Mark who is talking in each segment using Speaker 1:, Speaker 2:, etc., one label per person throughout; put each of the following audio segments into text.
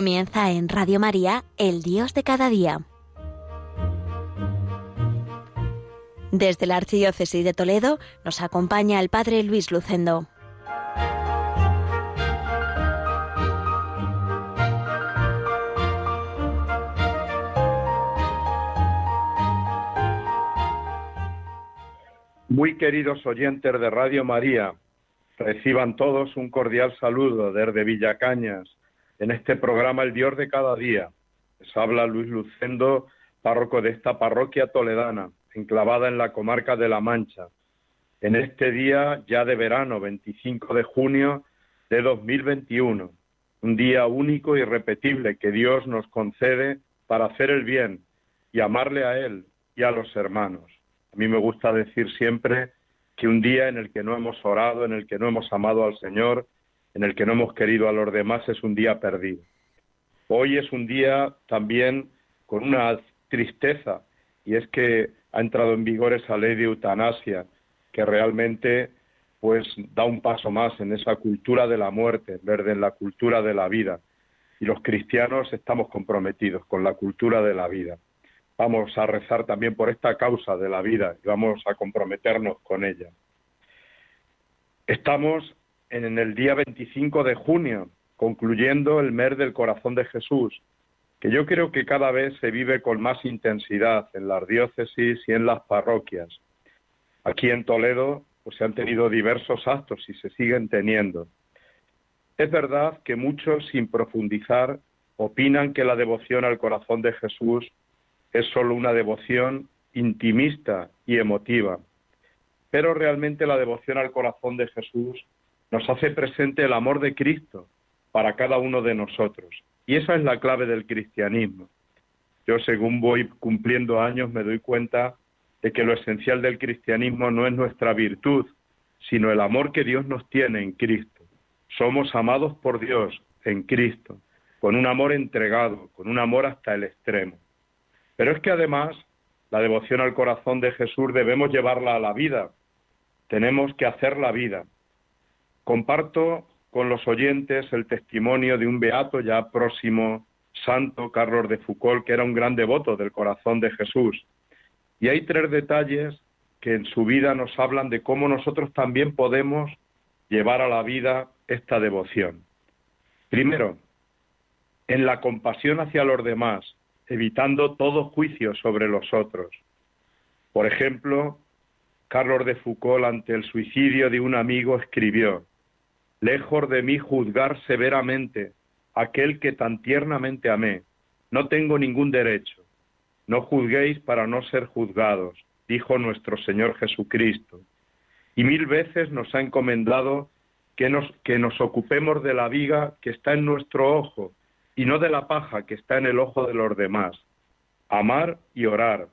Speaker 1: Comienza en Radio María, El Dios de cada día. Desde la Archidiócesis de Toledo nos acompaña el Padre Luis Lucendo.
Speaker 2: Muy queridos oyentes de Radio María, reciban todos un cordial saludo desde Villacañas en este programa El Dios de cada día. Les habla Luis Lucendo, párroco de esta parroquia toledana, enclavada en la comarca de La Mancha. En este día ya de verano, 25 de junio de 2021, un día único y repetible que Dios nos concede para hacer el bien y amarle a Él y a los hermanos. A mí me gusta decir siempre que un día en el que no hemos orado, en el que no hemos amado al Señor, en el que no hemos querido a los demás es un día perdido. Hoy es un día también con una tristeza y es que ha entrado en vigor esa ley de eutanasia que realmente pues da un paso más en esa cultura de la muerte, en en la cultura de la vida. Y los cristianos estamos comprometidos con la cultura de la vida. Vamos a rezar también por esta causa de la vida y vamos a comprometernos con ella. Estamos en el día 25 de junio, concluyendo el mes del corazón de Jesús, que yo creo que cada vez se vive con más intensidad en las diócesis y en las parroquias. Aquí en Toledo pues, se han tenido diversos actos y se siguen teniendo. Es verdad que muchos, sin profundizar, opinan que la devoción al corazón de Jesús es solo una devoción intimista y emotiva, pero realmente la devoción al corazón de Jesús nos hace presente el amor de Cristo para cada uno de nosotros. Y esa es la clave del cristianismo. Yo, según voy cumpliendo años, me doy cuenta de que lo esencial del cristianismo no es nuestra virtud, sino el amor que Dios nos tiene en Cristo. Somos amados por Dios en Cristo, con un amor entregado, con un amor hasta el extremo. Pero es que además la devoción al corazón de Jesús debemos llevarla a la vida. Tenemos que hacer la vida. Comparto con los oyentes el testimonio de un beato ya próximo santo, Carlos de Foucault, que era un gran devoto del corazón de Jesús. Y hay tres detalles que en su vida nos hablan de cómo nosotros también podemos llevar a la vida esta devoción. Primero, en la compasión hacia los demás, evitando todo juicio sobre los otros. Por ejemplo, Carlos de Foucault ante el suicidio de un amigo escribió, lejos de mí juzgar severamente aquel que tan tiernamente amé. No tengo ningún derecho. No juzguéis para no ser juzgados, dijo nuestro Señor Jesucristo. Y mil veces nos ha encomendado que nos, que nos ocupemos de la viga que está en nuestro ojo y no de la paja que está en el ojo de los demás. Amar y orar.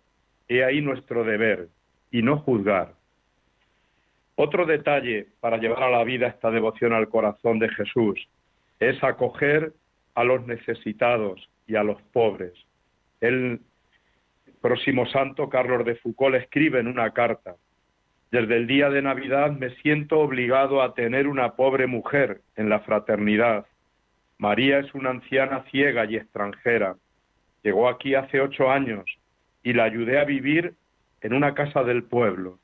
Speaker 2: He ahí nuestro deber, y no juzgar. Otro detalle para llevar a la vida esta devoción al corazón de Jesús es acoger a los necesitados y a los pobres. El próximo santo Carlos de Foucault escribe en una carta, desde el día de Navidad me siento obligado a tener una pobre mujer en la fraternidad. María es una anciana ciega y extranjera. Llegó aquí hace ocho años y la ayudé a vivir en una casa del pueblo.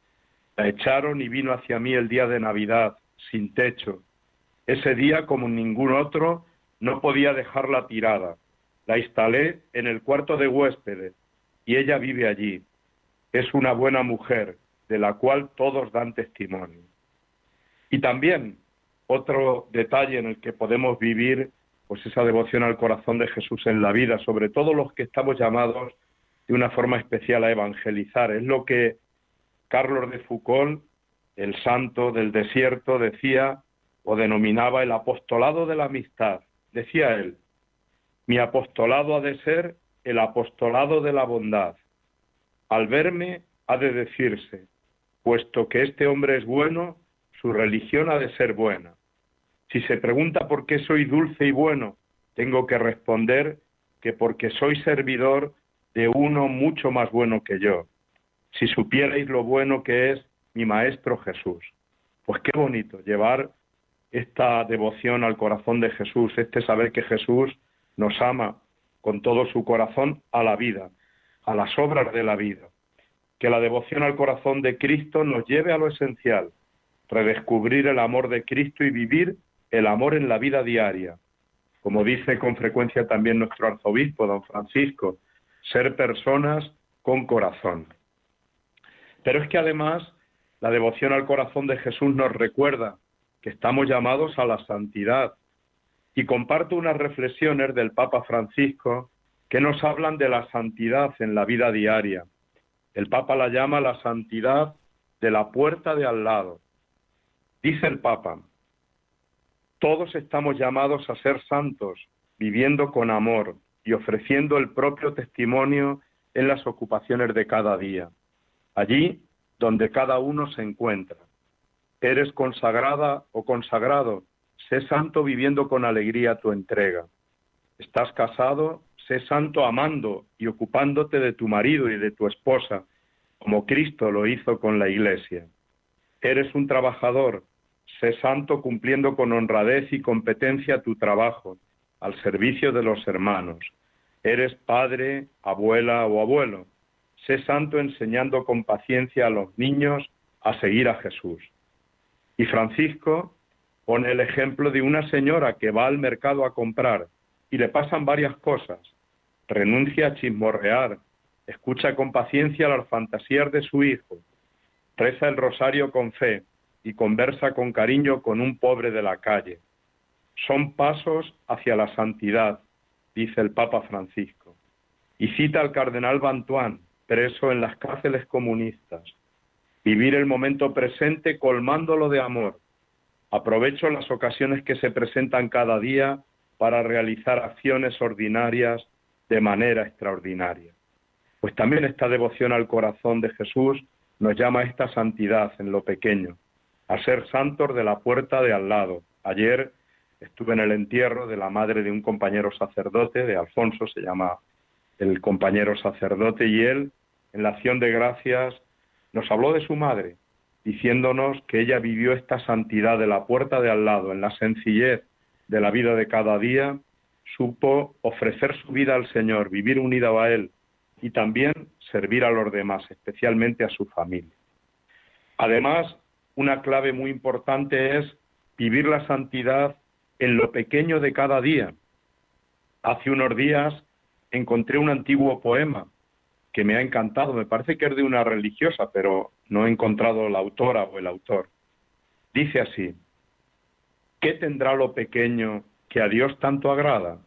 Speaker 2: La echaron y vino hacia mí el día de Navidad, sin techo. Ese día, como ningún otro, no podía dejarla tirada. La instalé en el cuarto de huéspedes y ella vive allí. Es una buena mujer, de la cual todos dan testimonio. Y también otro detalle en el que podemos vivir pues esa devoción al corazón de Jesús en la vida, sobre todo los que estamos llamados de una forma especial a evangelizar, es lo que Carlos de Foucault, el santo del desierto, decía o denominaba el apostolado de la amistad. Decía él, mi apostolado ha de ser el apostolado de la bondad. Al verme ha de decirse, puesto que este hombre es bueno, su religión ha de ser buena. Si se pregunta por qué soy dulce y bueno, tengo que responder que porque soy servidor de uno mucho más bueno que yo si supierais lo bueno que es mi Maestro Jesús. Pues qué bonito llevar esta devoción al corazón de Jesús, este saber que Jesús nos ama con todo su corazón a la vida, a las obras de la vida. Que la devoción al corazón de Cristo nos lleve a lo esencial, redescubrir el amor de Cristo y vivir el amor en la vida diaria. Como dice con frecuencia también nuestro arzobispo, don Francisco, ser personas con corazón. Pero es que además la devoción al corazón de Jesús nos recuerda que estamos llamados a la santidad. Y comparto unas reflexiones del Papa Francisco que nos hablan de la santidad en la vida diaria. El Papa la llama la santidad de la puerta de al lado. Dice el Papa, todos estamos llamados a ser santos, viviendo con amor y ofreciendo el propio testimonio en las ocupaciones de cada día, allí donde cada uno se encuentra. Eres consagrada o consagrado, sé santo viviendo con alegría tu entrega. Estás casado, sé santo amando y ocupándote de tu marido y de tu esposa, como Cristo lo hizo con la Iglesia. Eres un trabajador, sé santo cumpliendo con honradez y competencia tu trabajo, al servicio de los hermanos. Eres padre, abuela o abuelo, sé santo enseñando con paciencia a los niños a seguir a Jesús. Y Francisco pone el ejemplo de una señora que va al mercado a comprar y le pasan varias cosas. Renuncia a chismorrear, escucha con paciencia las fantasías de su hijo, reza el rosario con fe y conversa con cariño con un pobre de la calle. Son pasos hacia la santidad, dice el Papa Francisco. Y cita al cardenal Bantuán, preso en las cárceles comunistas. Vivir el momento presente colmándolo de amor. Aprovecho las ocasiones que se presentan cada día para realizar acciones ordinarias de manera extraordinaria. Pues también esta devoción al corazón de Jesús nos llama a esta santidad en lo pequeño, a ser santos de la puerta de al lado. Ayer estuve en el entierro de la madre de un compañero sacerdote, de Alfonso, se llama el compañero sacerdote, y él, en la acción de gracias, nos habló de su madre, diciéndonos que ella vivió esta santidad de la puerta de al lado, en la sencillez de la vida de cada día, supo ofrecer su vida al Señor, vivir unida a Él y también servir a los demás, especialmente a su familia. Además, una clave muy importante es vivir la santidad en lo pequeño de cada día. Hace unos días encontré un antiguo poema que me ha encantado. Me parece que es de una religiosa, pero no he encontrado la autora o el autor. Dice así, ¿qué tendrá lo pequeño que a Dios tanto agrada?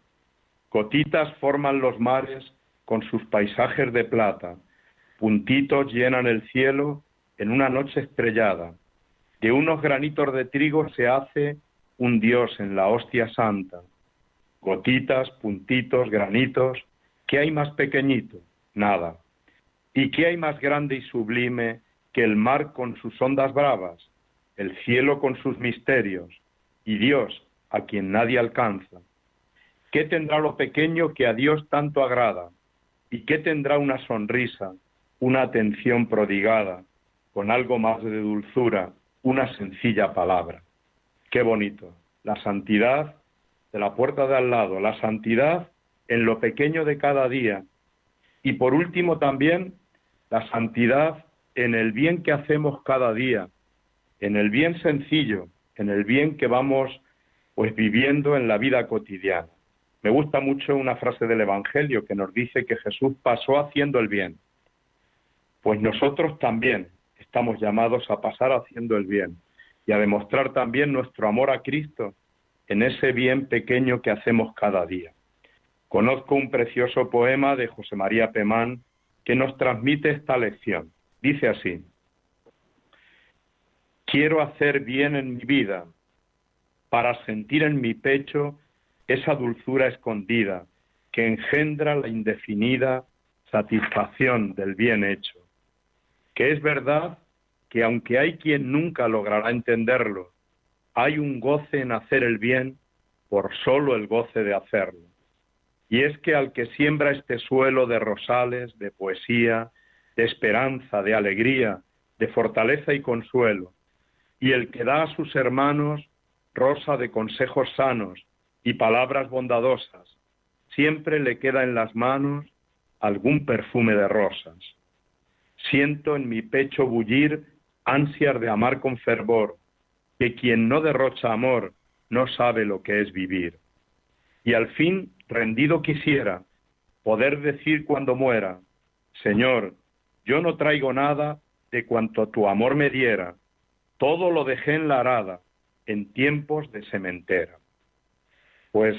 Speaker 2: Gotitas forman los mares con sus paisajes de plata, puntitos llenan el cielo en una noche estrellada. De unos granitos de trigo se hace un Dios en la hostia santa. Gotitas, puntitos, granitos, ¿qué hay más pequeñito? Nada. ¿Y qué hay más grande y sublime que el mar con sus ondas bravas, el cielo con sus misterios, y Dios a quien nadie alcanza? ¿Qué tendrá lo pequeño que a Dios tanto agrada? ¿Y qué tendrá una sonrisa, una atención prodigada, con algo más de dulzura, una sencilla palabra? Qué bonito. La santidad de la puerta de al lado, la santidad en lo pequeño de cada día. Y por último también la santidad en el bien que hacemos cada día, en el bien sencillo, en el bien que vamos pues viviendo en la vida cotidiana. Me gusta mucho una frase del Evangelio que nos dice que Jesús pasó haciendo el bien. Pues nosotros también estamos llamados a pasar haciendo el bien y a demostrar también nuestro amor a Cristo en ese bien pequeño que hacemos cada día. Conozco un precioso poema de José María Pemán que nos transmite esta lección. Dice así, quiero hacer bien en mi vida para sentir en mi pecho esa dulzura escondida que engendra la indefinida satisfacción del bien hecho, que es verdad que aunque hay quien nunca logrará entenderlo, hay un goce en hacer el bien por solo el goce de hacerlo. Y es que al que siembra este suelo de rosales, de poesía, de esperanza, de alegría, de fortaleza y consuelo, y el que da a sus hermanos rosa de consejos sanos y palabras bondadosas, siempre le queda en las manos algún perfume de rosas. Siento en mi pecho bullir ansias de amar con fervor, que quien no derrocha amor no sabe lo que es vivir. Y al fin, rendido quisiera, poder decir cuando muera, Señor, yo no traigo nada de cuanto tu amor me diera, todo lo dejé en la arada, en tiempos de sementera. Pues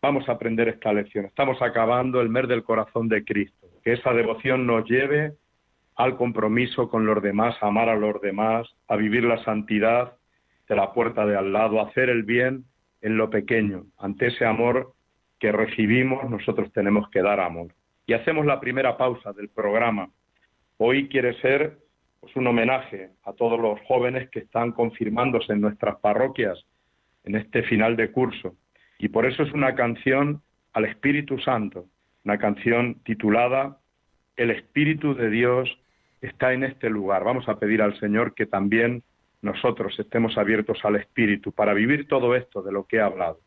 Speaker 2: vamos a aprender esta lección. Estamos acabando el mes del corazón de Cristo. Que esa devoción nos lleve al compromiso con los demás, a amar a los demás, a vivir la santidad de la puerta de al lado, a hacer el bien en lo pequeño. Ante ese amor que recibimos, nosotros tenemos que dar amor. Y hacemos la primera pausa del programa. Hoy quiere ser pues, un homenaje a todos los jóvenes que están confirmándose en nuestras parroquias en este final de curso. Y por eso es una canción al Espíritu Santo, una canción titulada El Espíritu de Dios está en este lugar. Vamos a pedir al Señor que también nosotros estemos abiertos al Espíritu para vivir todo esto de lo que he hablado.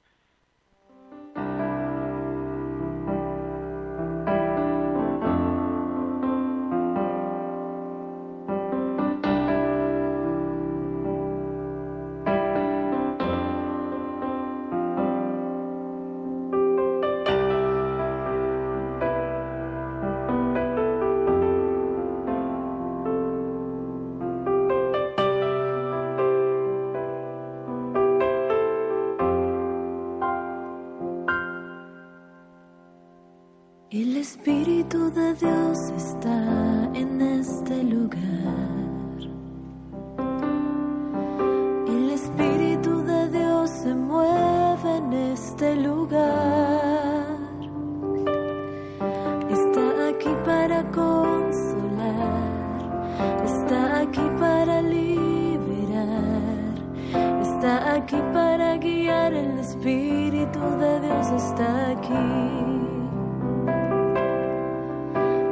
Speaker 3: está aquí.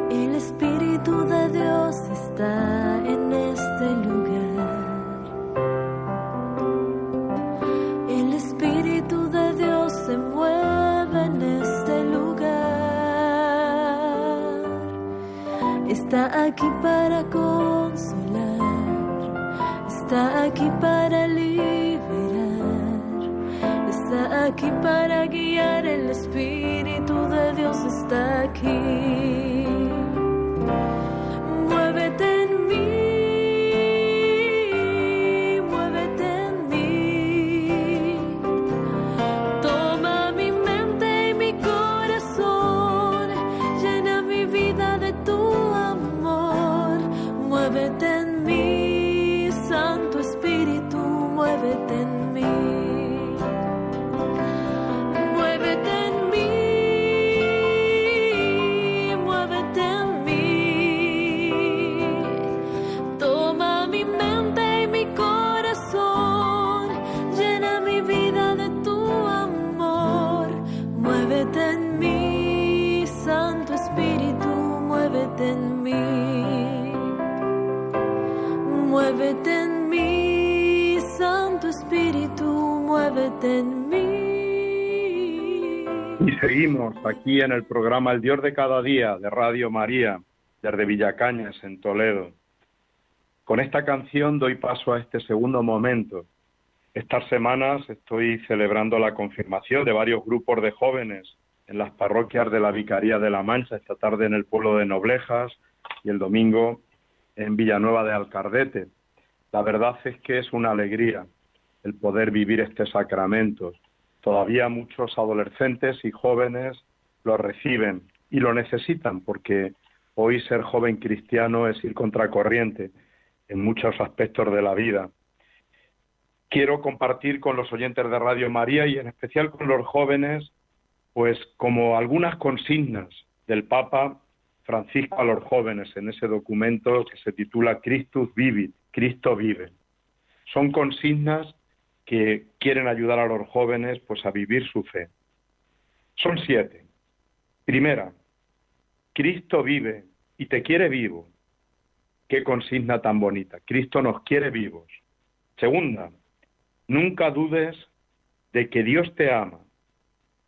Speaker 3: El Espíritu de Dios está en este lugar. El Espíritu de Dios se mueve en este lugar. Está aquí para consolar. Está aquí para liberar aquí para guiar, el Espíritu de Dios está aquí.
Speaker 2: Aquí en el programa El Dios de cada día de Radio María, desde Villacañas, en Toledo. Con esta canción doy paso a este segundo momento. Estas semanas estoy celebrando la confirmación de varios grupos de jóvenes en las parroquias de la Vicaría de la Mancha, esta tarde en el pueblo de Noblejas y el domingo en Villanueva de Alcardete. La verdad es que es una alegría el poder vivir este sacramento. Todavía muchos adolescentes y jóvenes lo reciben y lo necesitan porque hoy ser joven cristiano es ir contracorriente en muchos aspectos de la vida. Quiero compartir con los oyentes de Radio María y en especial con los jóvenes, pues como algunas consignas del Papa Francisco a los jóvenes en ese documento que se titula Christus Vivit, Cristo vive. Son consignas que quieren ayudar a los jóvenes pues a vivir su fe. Son siete. Primera, Cristo vive y te quiere vivo. Qué consigna tan bonita. Cristo nos quiere vivos. Segunda, nunca dudes de que Dios te ama.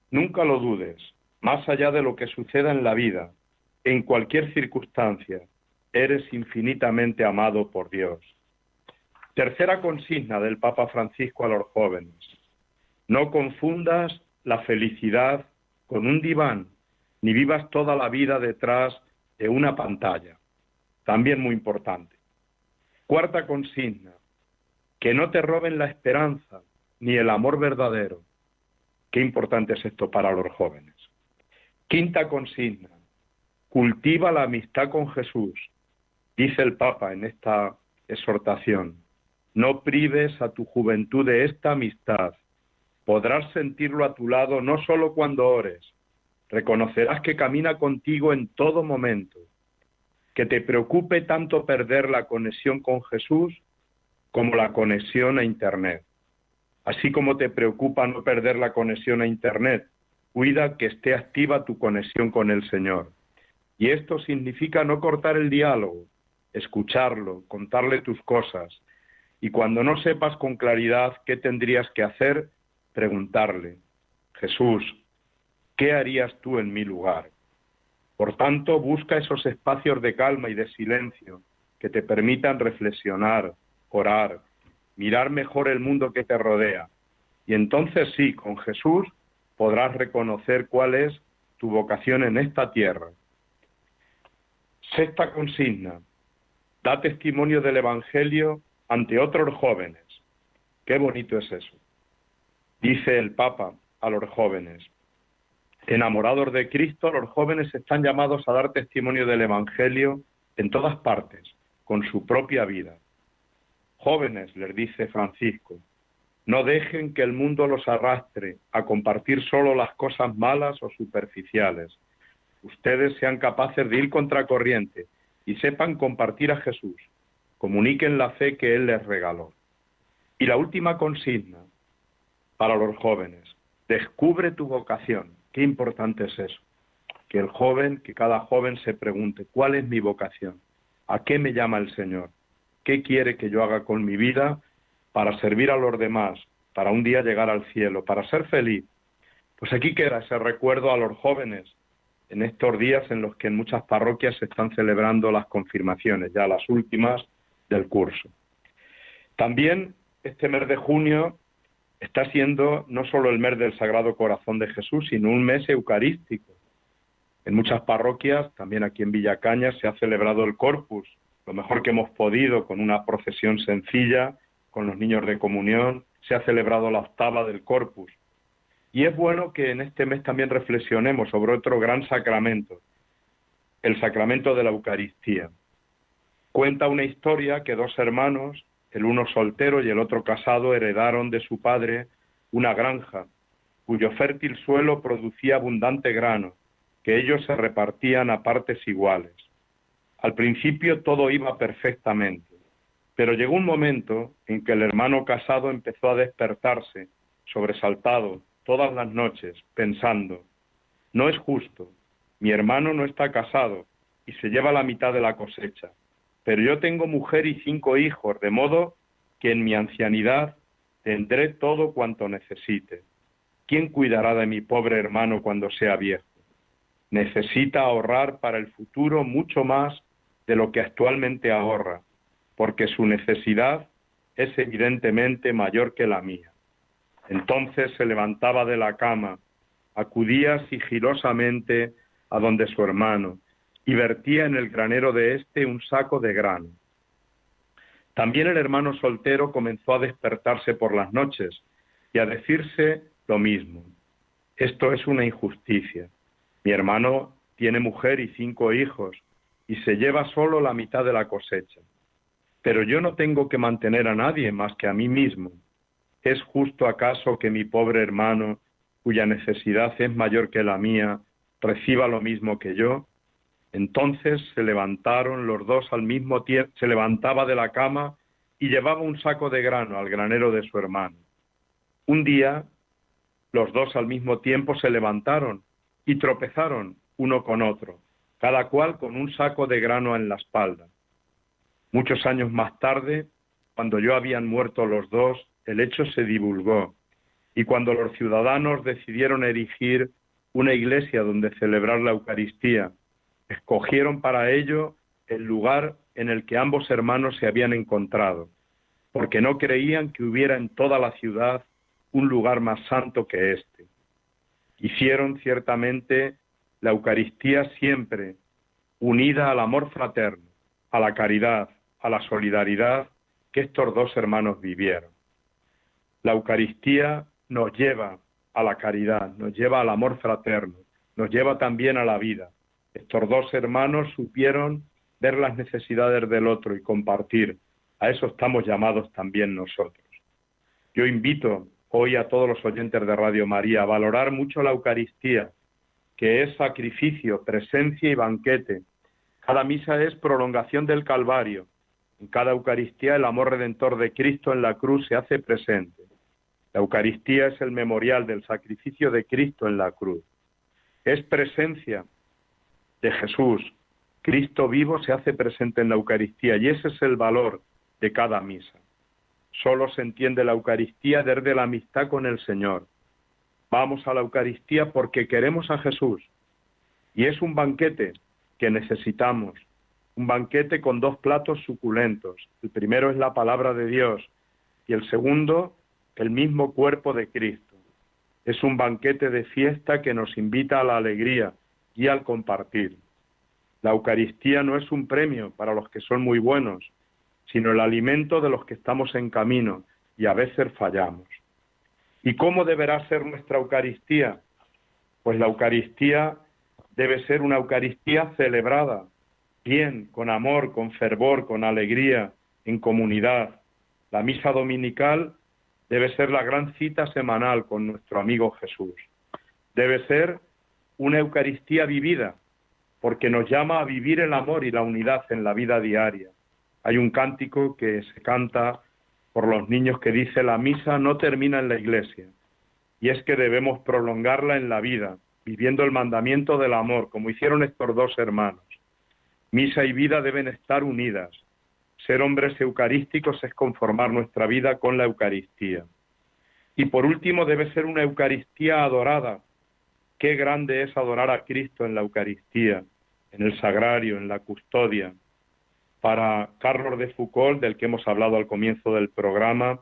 Speaker 2: Nunca lo dudes. Más allá de lo que suceda en la vida, en cualquier circunstancia, eres infinitamente amado por Dios. Tercera consigna del Papa Francisco a los jóvenes. No confundas la felicidad con un diván, ni vivas toda la vida detrás de una pantalla. También muy importante. Cuarta consigna. Que no te roben la esperanza ni el amor verdadero. Qué importante es esto para los jóvenes. Quinta consigna. Cultiva la amistad con Jesús. Dice el Papa en esta exhortación. No prives a tu juventud de esta amistad. Podrás sentirlo a tu lado no solo cuando ores. Reconocerás que camina contigo en todo momento. Que te preocupe tanto perder la conexión con Jesús como la conexión a Internet. Así como te preocupa no perder la conexión a Internet, cuida que esté activa tu conexión con el Señor. Y esto significa no cortar el diálogo, escucharlo, contarle tus cosas. Y cuando no sepas con claridad qué tendrías que hacer, preguntarle, Jesús, ¿qué harías tú en mi lugar? Por tanto, busca esos espacios de calma y de silencio que te permitan reflexionar, orar, mirar mejor el mundo que te rodea. Y entonces sí, con Jesús podrás reconocer cuál es tu vocación en esta tierra. Sexta consigna, da testimonio del Evangelio ante otros jóvenes. Qué bonito es eso. Dice el Papa a los jóvenes, enamorados de Cristo, los jóvenes están llamados a dar testimonio del Evangelio en todas partes, con su propia vida. Jóvenes, les dice Francisco, no dejen que el mundo los arrastre a compartir solo las cosas malas o superficiales. Ustedes sean capaces de ir contracorriente y sepan compartir a Jesús. Comuniquen la fe que Él les regaló. Y la última consigna para los jóvenes, descubre tu vocación. Qué importante es eso. Que el joven, que cada joven se pregunte, ¿cuál es mi vocación? ¿A qué me llama el Señor? qué quiere que yo haga con mi vida para servir a los demás, para un día llegar al cielo, para ser feliz. Pues aquí queda ese recuerdo a los jóvenes en estos días en los que en muchas parroquias se están celebrando las confirmaciones, ya las últimas del curso. También este mes de junio está siendo no solo el mes del Sagrado Corazón de Jesús, sino un mes eucarístico. En muchas parroquias, también aquí en Villacaña, se ha celebrado el Corpus, lo mejor que hemos podido con una procesión sencilla, con los niños de comunión, se ha celebrado la octava del Corpus. Y es bueno que en este mes también reflexionemos sobre otro gran sacramento, el sacramento de la Eucaristía. Cuenta una historia que dos hermanos, el uno soltero y el otro casado, heredaron de su padre una granja, cuyo fértil suelo producía abundante grano, que ellos se repartían a partes iguales. Al principio todo iba perfectamente, pero llegó un momento en que el hermano casado empezó a despertarse, sobresaltado, todas las noches, pensando, no es justo, mi hermano no está casado y se lleva la mitad de la cosecha, pero yo tengo mujer y cinco hijos, de modo que en mi ancianidad tendré todo cuanto necesite. ¿Quién cuidará de mi pobre hermano cuando sea viejo? Necesita ahorrar para el futuro mucho más de lo que actualmente ahorra, porque su necesidad es evidentemente mayor que la mía. Entonces se levantaba de la cama, acudía sigilosamente a donde su hermano y vertía en el granero de éste un saco de grano. También el hermano soltero comenzó a despertarse por las noches y a decirse lo mismo. Esto es una injusticia. Mi hermano tiene mujer y cinco hijos, y se lleva solo la mitad de la cosecha. Pero yo no tengo que mantener a nadie más que a mí mismo. ¿Es justo acaso que mi pobre hermano, cuya necesidad es mayor que la mía, reciba lo mismo que yo? Entonces se levantaron los dos al mismo tiempo, se levantaba de la cama y llevaba un saco de grano al granero de su hermano. Un día los dos al mismo tiempo se levantaron y tropezaron uno con otro cada cual con un saco de grano en la espalda. Muchos años más tarde, cuando yo habían muerto los dos, el hecho se divulgó, y cuando los ciudadanos decidieron erigir una iglesia donde celebrar la Eucaristía. Escogieron para ello el lugar en el que ambos hermanos se habían encontrado, porque no creían que hubiera en toda la ciudad un lugar más santo que éste. Hicieron ciertamente la Eucaristía siempre unida al amor fraterno, a la caridad, a la solidaridad que estos dos hermanos vivieron. La Eucaristía nos lleva a la caridad, nos lleva al amor fraterno, nos lleva también a la vida. Estos dos hermanos supieron ver las necesidades del otro y compartir. A eso estamos llamados también nosotros. Yo invito hoy a todos los oyentes de Radio María a valorar mucho la Eucaristía, que es sacrificio, presencia y banquete. Cada misa es prolongación del Calvario. En cada Eucaristía el amor redentor de Cristo en la cruz se hace presente. La Eucaristía es el memorial del sacrificio de Cristo en la cruz. Es presencia de Jesús. Cristo vivo se hace presente en la Eucaristía y ese es el valor de cada misa. Solo se entiende la Eucaristía desde la amistad con el Señor. Vamos a la Eucaristía porque queremos a Jesús. Y es un banquete que necesitamos, un banquete con dos platos suculentos. El primero es la palabra de Dios y el segundo el mismo cuerpo de Cristo. Es un banquete de fiesta que nos invita a la alegría y al compartir. La Eucaristía no es un premio para los que son muy buenos, sino el alimento de los que estamos en camino y a veces fallamos. ¿Y cómo deberá ser nuestra Eucaristía? Pues la Eucaristía debe ser una Eucaristía celebrada, bien, con amor, con fervor, con alegría, en comunidad. La misa dominical debe ser la gran cita semanal con nuestro amigo Jesús. Debe ser una Eucaristía vivida, porque nos llama a vivir el amor y la unidad en la vida diaria. Hay un cántico que se canta por los niños que dice la misa no termina en la iglesia, y es que debemos prolongarla en la vida, viviendo el mandamiento del amor, como hicieron estos dos hermanos. Misa y vida deben estar unidas, ser hombres eucarísticos es conformar nuestra vida con la Eucaristía. Y por último debe ser una Eucaristía adorada. Qué grande es adorar a Cristo en la Eucaristía, en el sagrario, en la custodia. Para Carlos de Foucault, del que hemos hablado al comienzo del programa,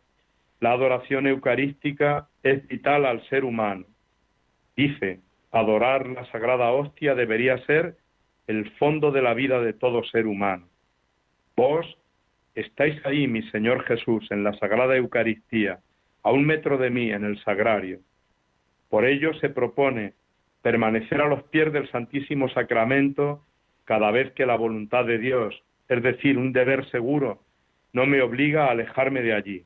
Speaker 2: la adoración eucarística es vital al ser humano. Dice, adorar la sagrada hostia debería ser el fondo de la vida de todo ser humano. Vos Estáis ahí, mi Señor Jesús, en la Sagrada Eucaristía, a un metro de mí en el sagrario. Por ello se propone permanecer a los pies del Santísimo Sacramento cada vez que la voluntad de Dios, es decir, un deber seguro, no me obliga a alejarme de allí.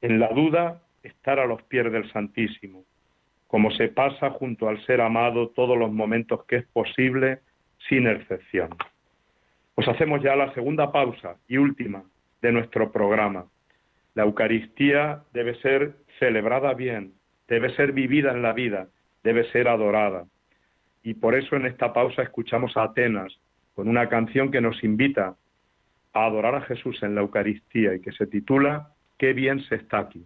Speaker 2: En la duda, estar a los pies del Santísimo, como se pasa junto al ser amado todos los momentos que es posible, sin excepción. Pues hacemos ya la segunda pausa y última de nuestro programa. La Eucaristía debe ser celebrada bien, debe ser vivida en la vida, debe ser adorada. Y por eso en esta pausa escuchamos a Atenas con una canción que nos invita a adorar a Jesús en la Eucaristía y que se titula Qué bien se está aquí.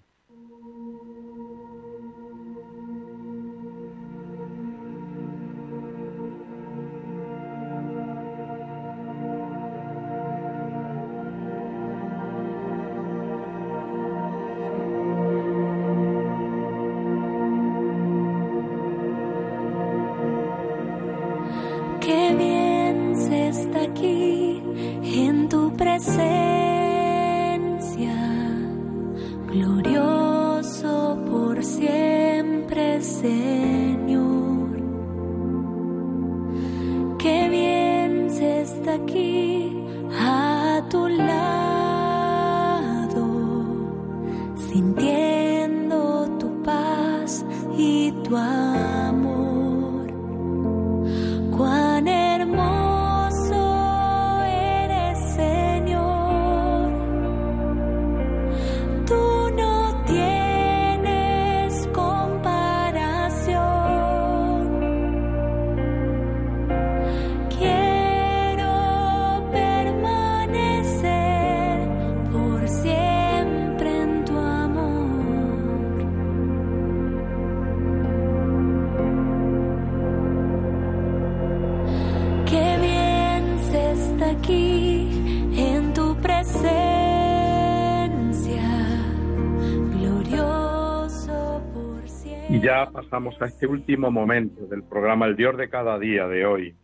Speaker 2: Y ya pasamos a este último momento del programa El Dios de cada día de hoy.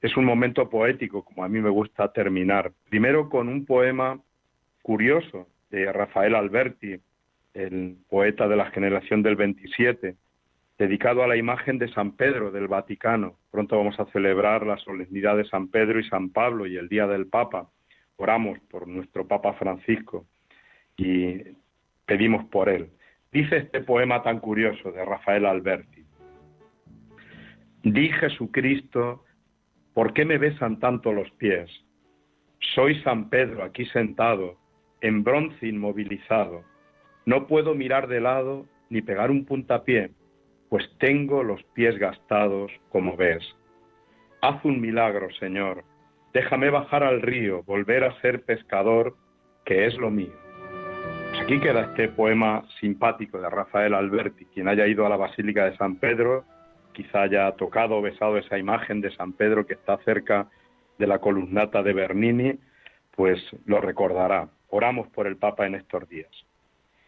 Speaker 2: Es un momento poético, como a mí me gusta terminar. Primero con un poema curioso de Rafael Alberti, el poeta de la generación del 27, dedicado a la imagen de San Pedro del Vaticano. Pronto vamos a celebrar la solemnidad de San Pedro y San Pablo y el Día del Papa. Oramos por nuestro Papa Francisco y pedimos por él. Dice este poema tan curioso de Rafael Alberti. Di Jesucristo, ¿por qué me besan tanto los pies? Soy San Pedro aquí sentado, en bronce inmovilizado. No puedo mirar de lado ni pegar un puntapié, pues tengo los pies gastados, como ves. Haz un milagro, Señor. Déjame bajar al río, volver a ser pescador, que es lo mío. Aquí queda este poema simpático de Rafael Alberti. Quien haya ido a la Basílica de San Pedro, quizá haya tocado o besado esa imagen de San Pedro que está cerca de la columnata de Bernini, pues lo recordará. Oramos por el Papa en estos días.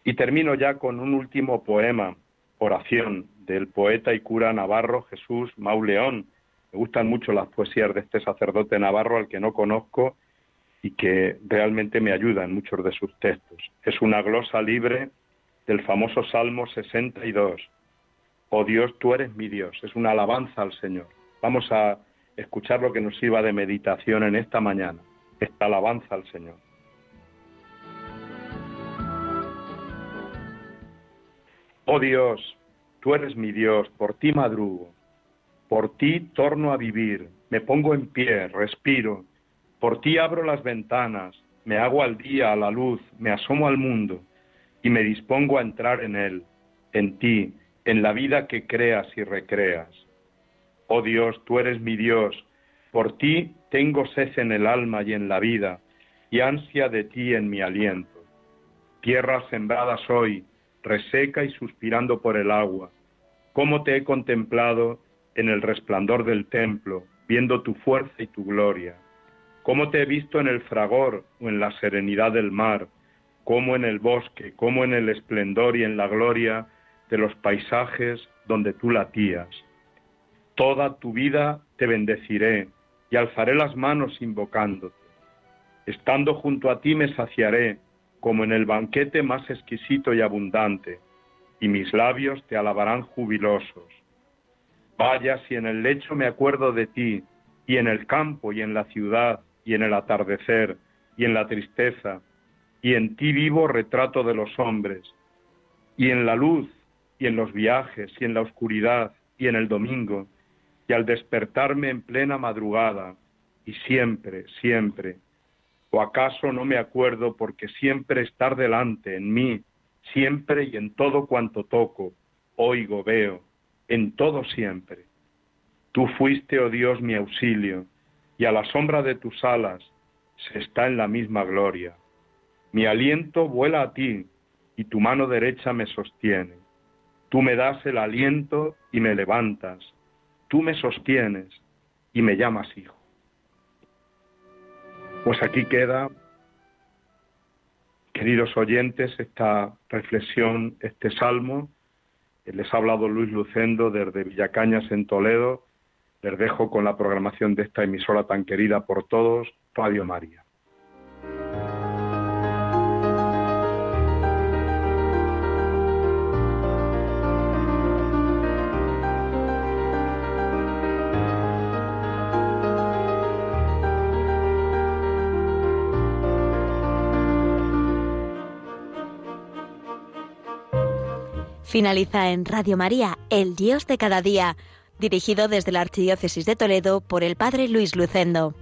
Speaker 2: Y termino ya con un último poema, oración, del poeta y cura navarro Jesús Mauleón. Me gustan mucho las poesías de este sacerdote navarro al que no conozco y que realmente me ayuda en muchos de sus textos. Es una glosa libre del famoso Salmo 62. Oh Dios, tú eres mi Dios. Es una alabanza al Señor. Vamos a escuchar lo que nos sirva de meditación en esta mañana, esta alabanza al Señor. Oh Dios, tú eres mi Dios, por ti madrugo, por ti torno a vivir, me pongo en pie, respiro, por ti abro las ventanas, me hago al día, a la luz, me asomo al mundo y me dispongo a entrar en él, en ti, en la vida que creas y recreas. Oh Dios, tú eres mi Dios, por ti tengo sed en el alma y en la vida, y ansia de ti en mi aliento. Tierra sembrada soy, reseca y suspirando por el agua. Cómo te he contemplado en el resplandor del templo, viendo tu fuerza y tu gloria cómo te he visto en el fragor o en la serenidad del mar, como en el bosque, como en el esplendor y en la gloria de los paisajes donde tú latías. Toda tu vida te bendeciré y alzaré las manos invocándote. Estando junto a ti me saciaré como en el banquete más exquisito y abundante, y mis labios te alabarán jubilosos. Vaya si en el lecho me acuerdo de ti, y en el campo y en la ciudad, y en el atardecer y en la tristeza, y en ti vivo retrato de los hombres, y en la luz y en los viajes y en la oscuridad y en el domingo, y al despertarme en plena madrugada, y siempre, siempre, o acaso no me acuerdo porque siempre estar delante en mí, siempre y en todo cuanto toco, oigo, veo, en todo siempre. Tú fuiste, oh Dios, mi auxilio, y a la sombra de tus alas se está en la misma gloria. Mi aliento vuela a ti y tu mano derecha me sostiene. Tú me das el aliento y me levantas. Tú me sostienes y me llamas hijo. Pues aquí queda, queridos oyentes, esta reflexión, este salmo. Les ha hablado Luis Lucendo desde Villacañas en Toledo les dejo con la programación de esta emisora tan querida por todos, Radio María.
Speaker 1: Finaliza en Radio María, El Dios de cada día dirigido desde la Archidiócesis de Toledo por el Padre Luis Lucendo.